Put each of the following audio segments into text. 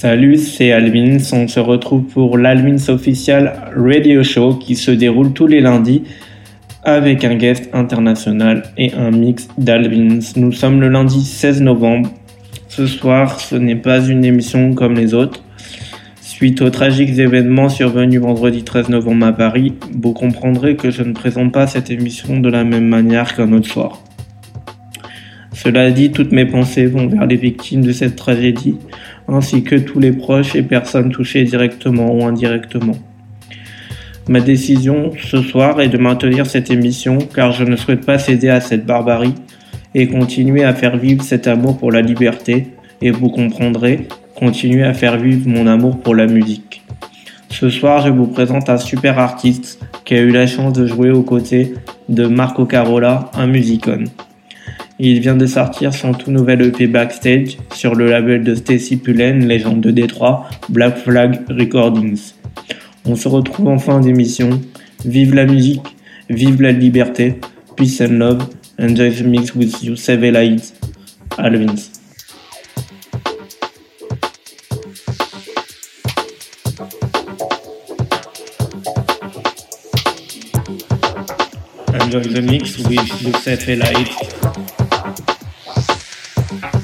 Salut, c'est Alvins. On se retrouve pour l'Alvins Official Radio Show qui se déroule tous les lundis avec un guest international et un mix d'Alvins. Nous sommes le lundi 16 novembre. Ce soir, ce n'est pas une émission comme les autres. Suite aux tragiques événements survenus vendredi 13 novembre à Paris, vous comprendrez que je ne présente pas cette émission de la même manière qu'un autre soir. Cela dit, toutes mes pensées vont vers les victimes de cette tragédie, ainsi que tous les proches et personnes touchées directement ou indirectement. Ma décision ce soir est de maintenir cette émission car je ne souhaite pas céder à cette barbarie et continuer à faire vivre cet amour pour la liberté et vous comprendrez, continuer à faire vivre mon amour pour la musique. Ce soir, je vous présente un super artiste qui a eu la chance de jouer aux côtés de Marco Carola, un musicon. Il vient de sortir son tout nouvel EP Backstage sur le label de Stacy Pullen, légende de Détroit, Black Flag Recordings. On se retrouve en fin d'émission. Vive la musique, vive la liberté, peace and love, enjoy the mix with you, Save Alvins. Enjoy the mix with Youssef Light. Thank you.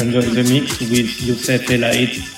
Enjoy the mix with Youssef Elaid.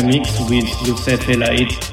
The mix with Youssef Elaid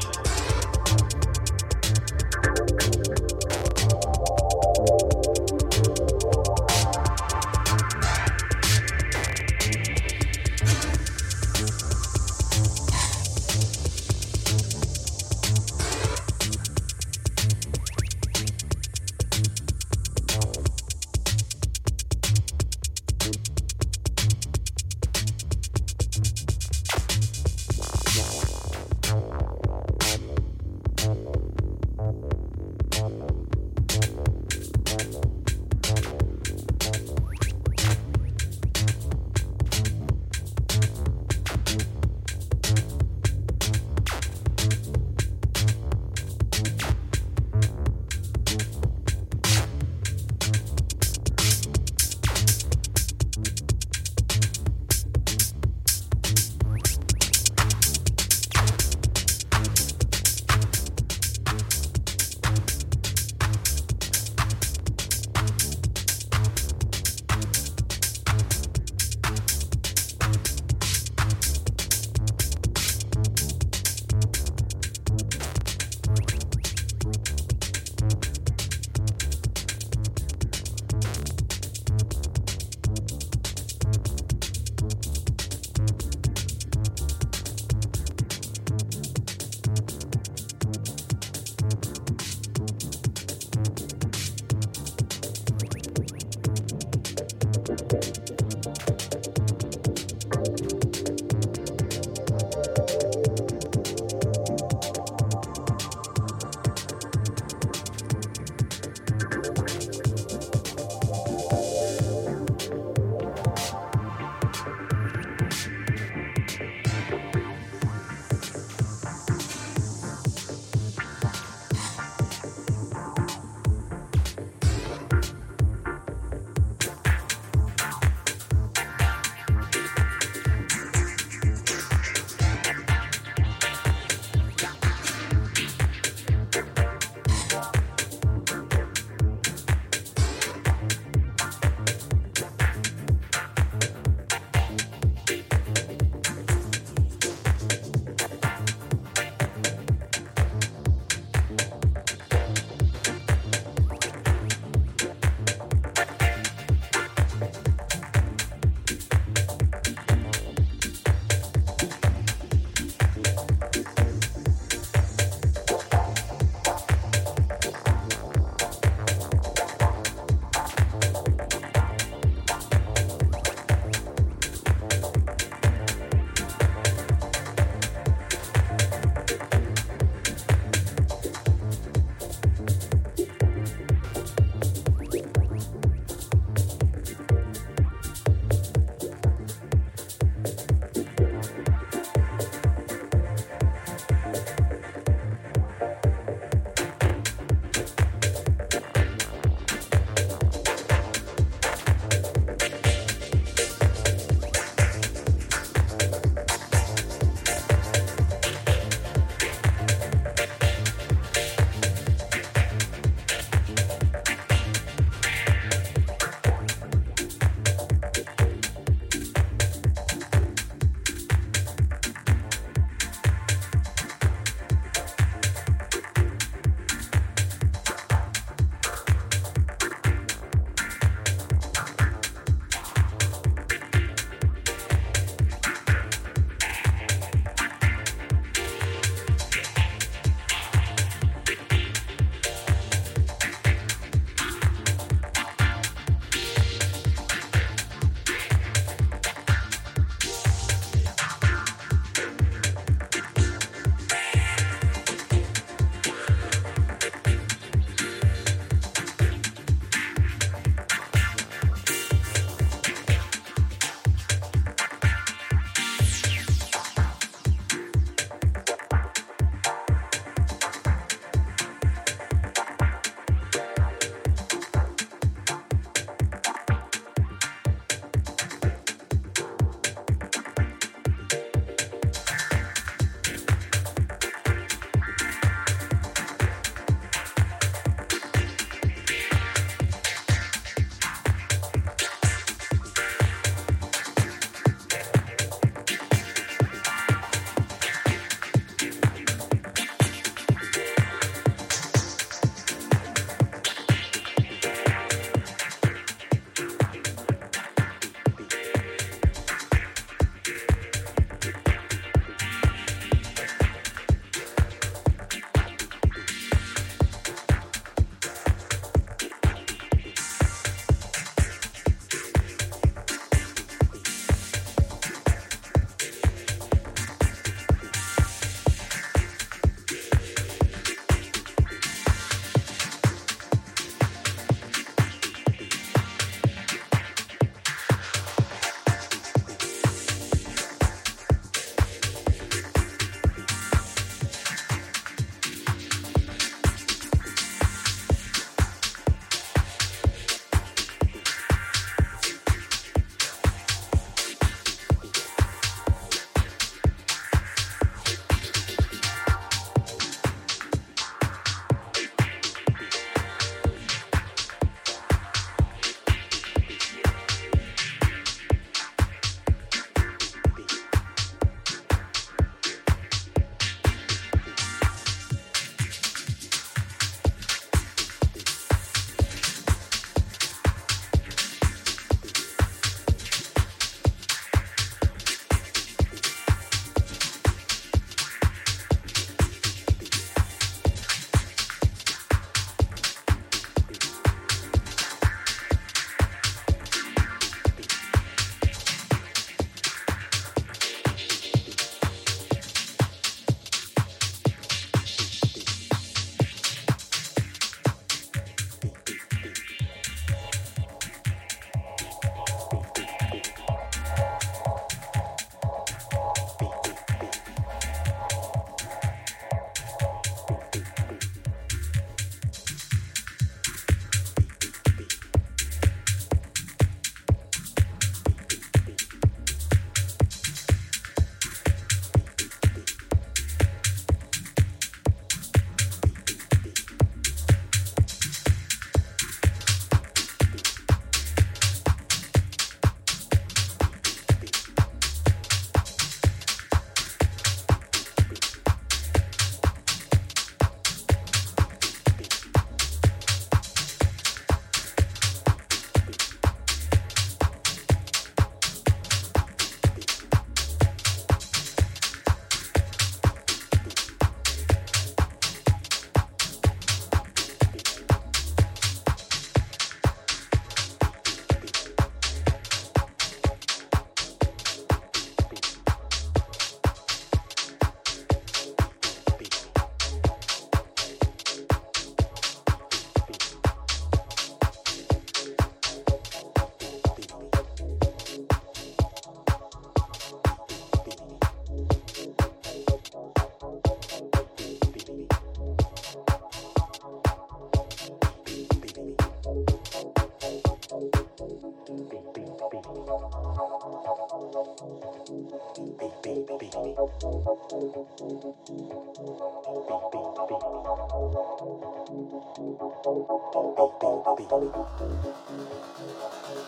Thank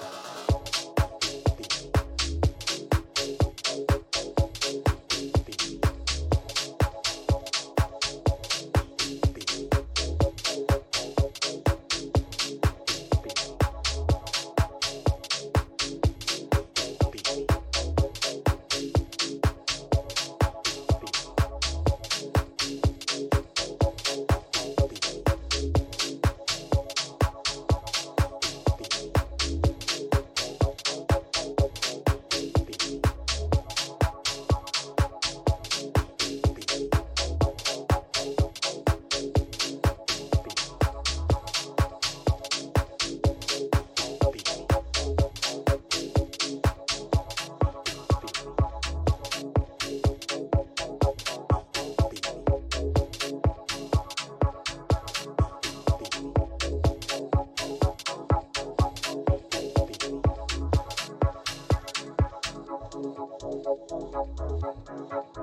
you.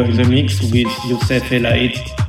Enjoy the mix with Youssef Elite.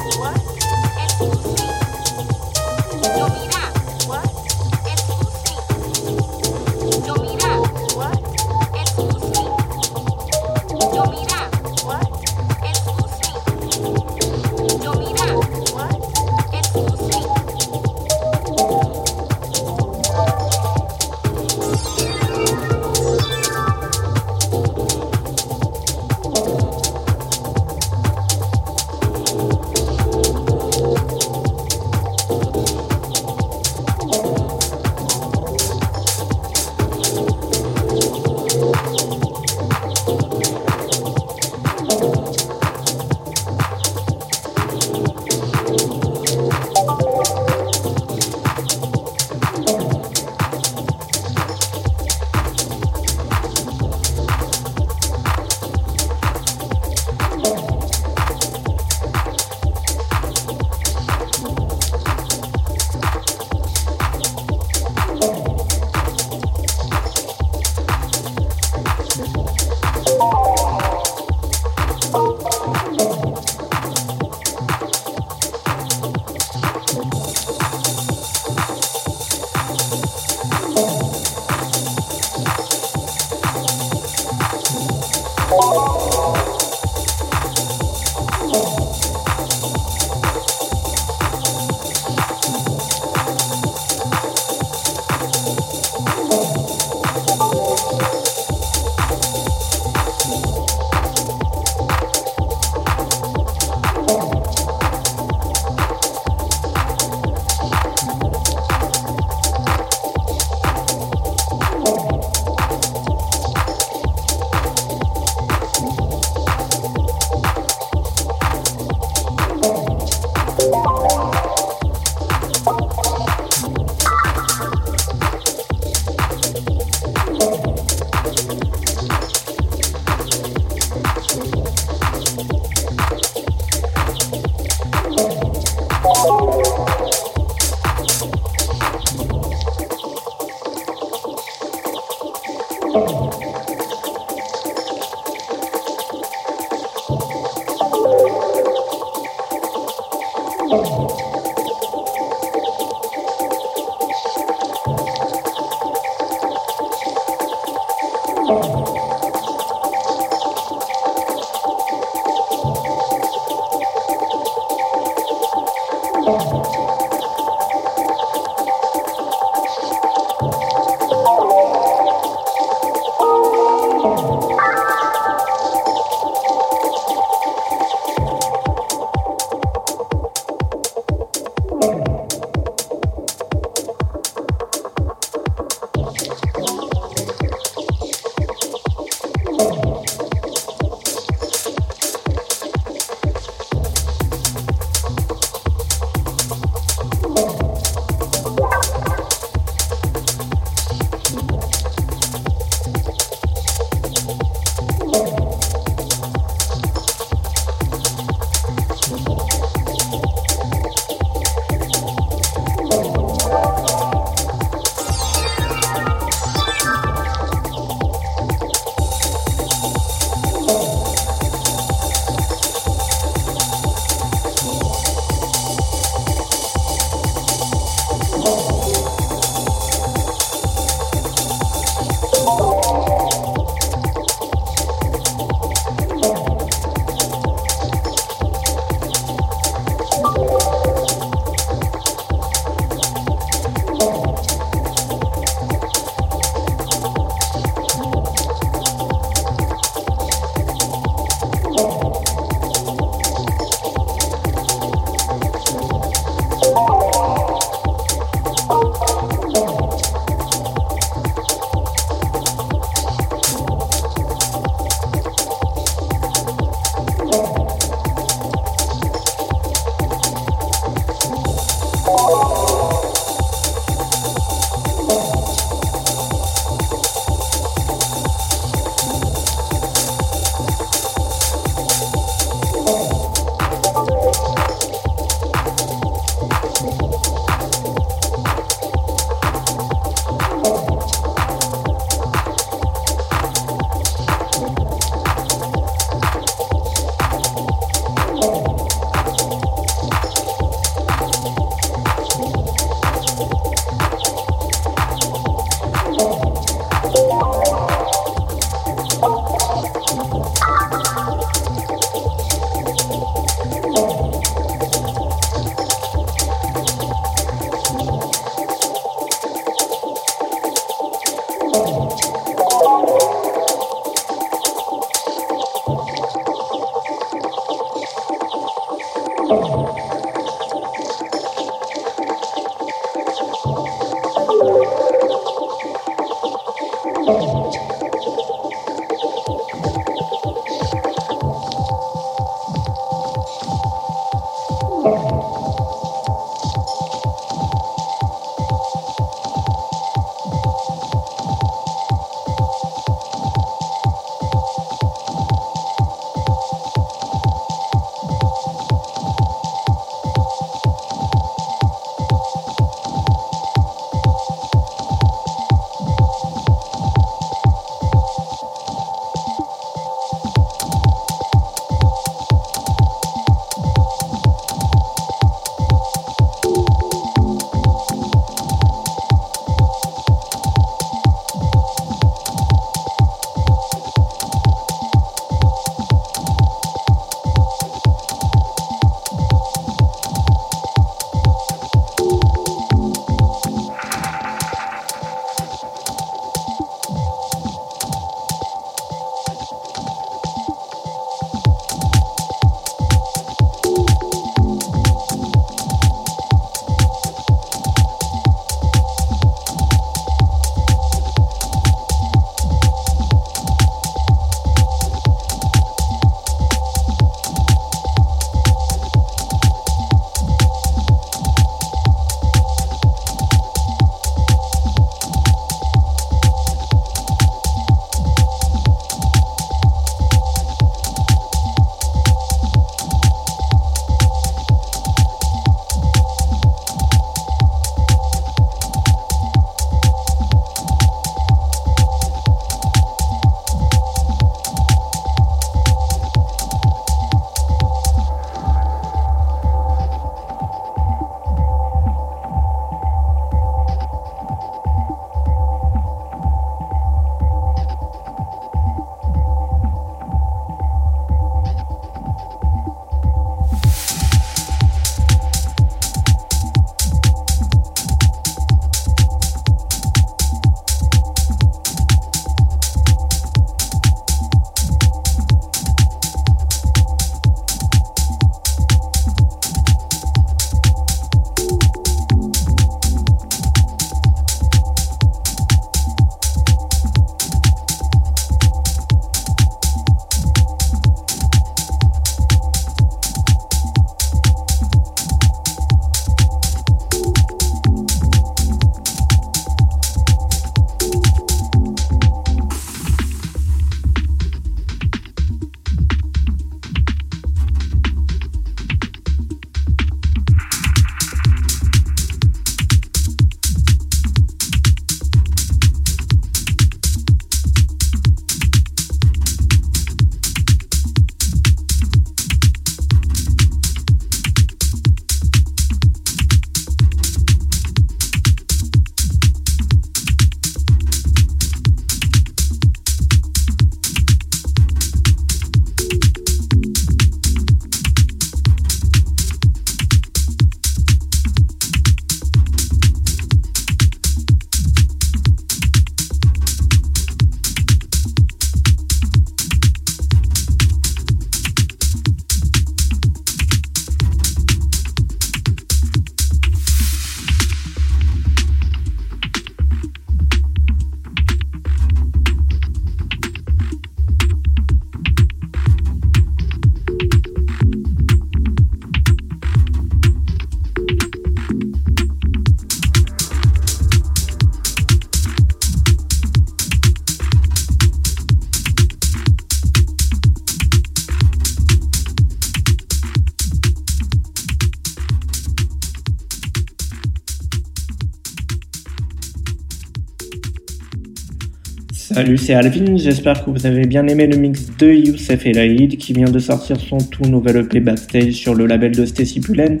Salut, c'est Alvin, j'espère que vous avez bien aimé le mix de Youssef Elaïd qui vient de sortir son tout nouvel EP Backstage sur le label de Stacy Pullen,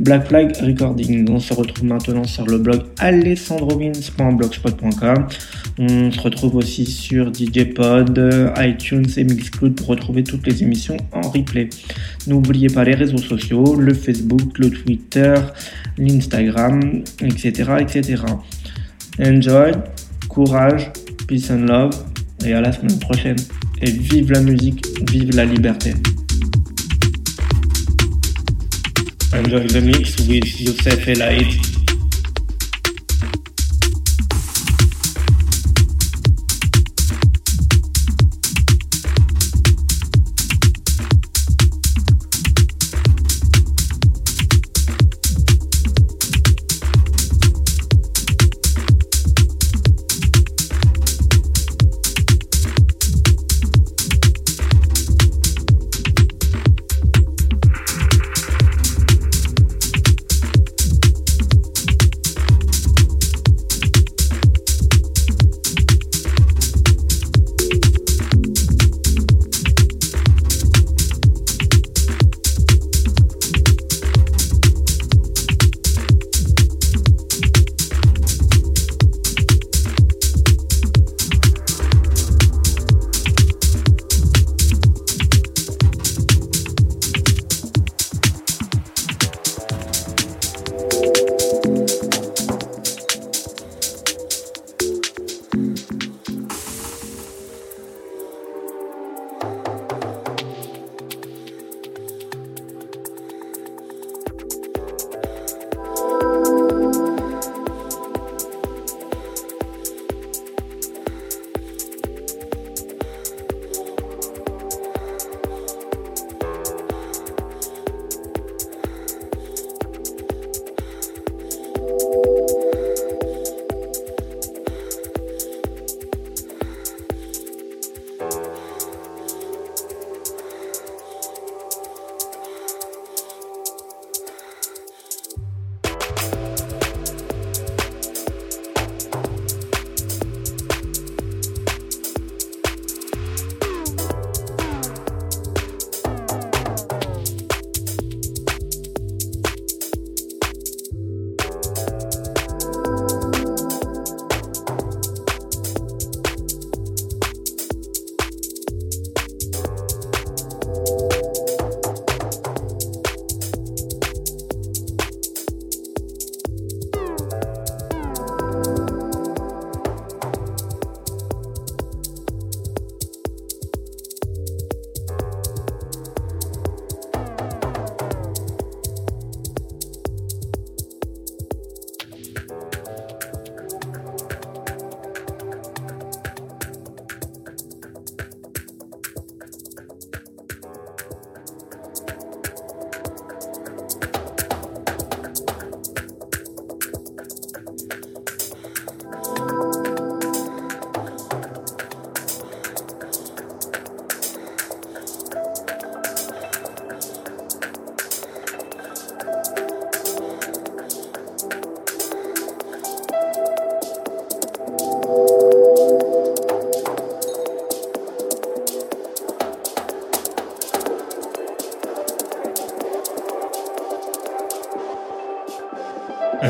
Black Flag Recording. On se retrouve maintenant sur le blog alessandrovins.blogspot.com. On se retrouve aussi sur DJ Pod, iTunes et Mixcloud pour retrouver toutes les émissions en replay. N'oubliez pas les réseaux sociaux, le Facebook, le Twitter, l'Instagram, etc., etc. Enjoy, courage, Peace and love. Et à la semaine prochaine. Et vive la musique, vive la liberté. Enjoy the mix with Youssef Elaid.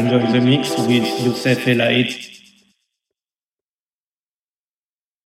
Enjoy the mix with Youssef Elaid.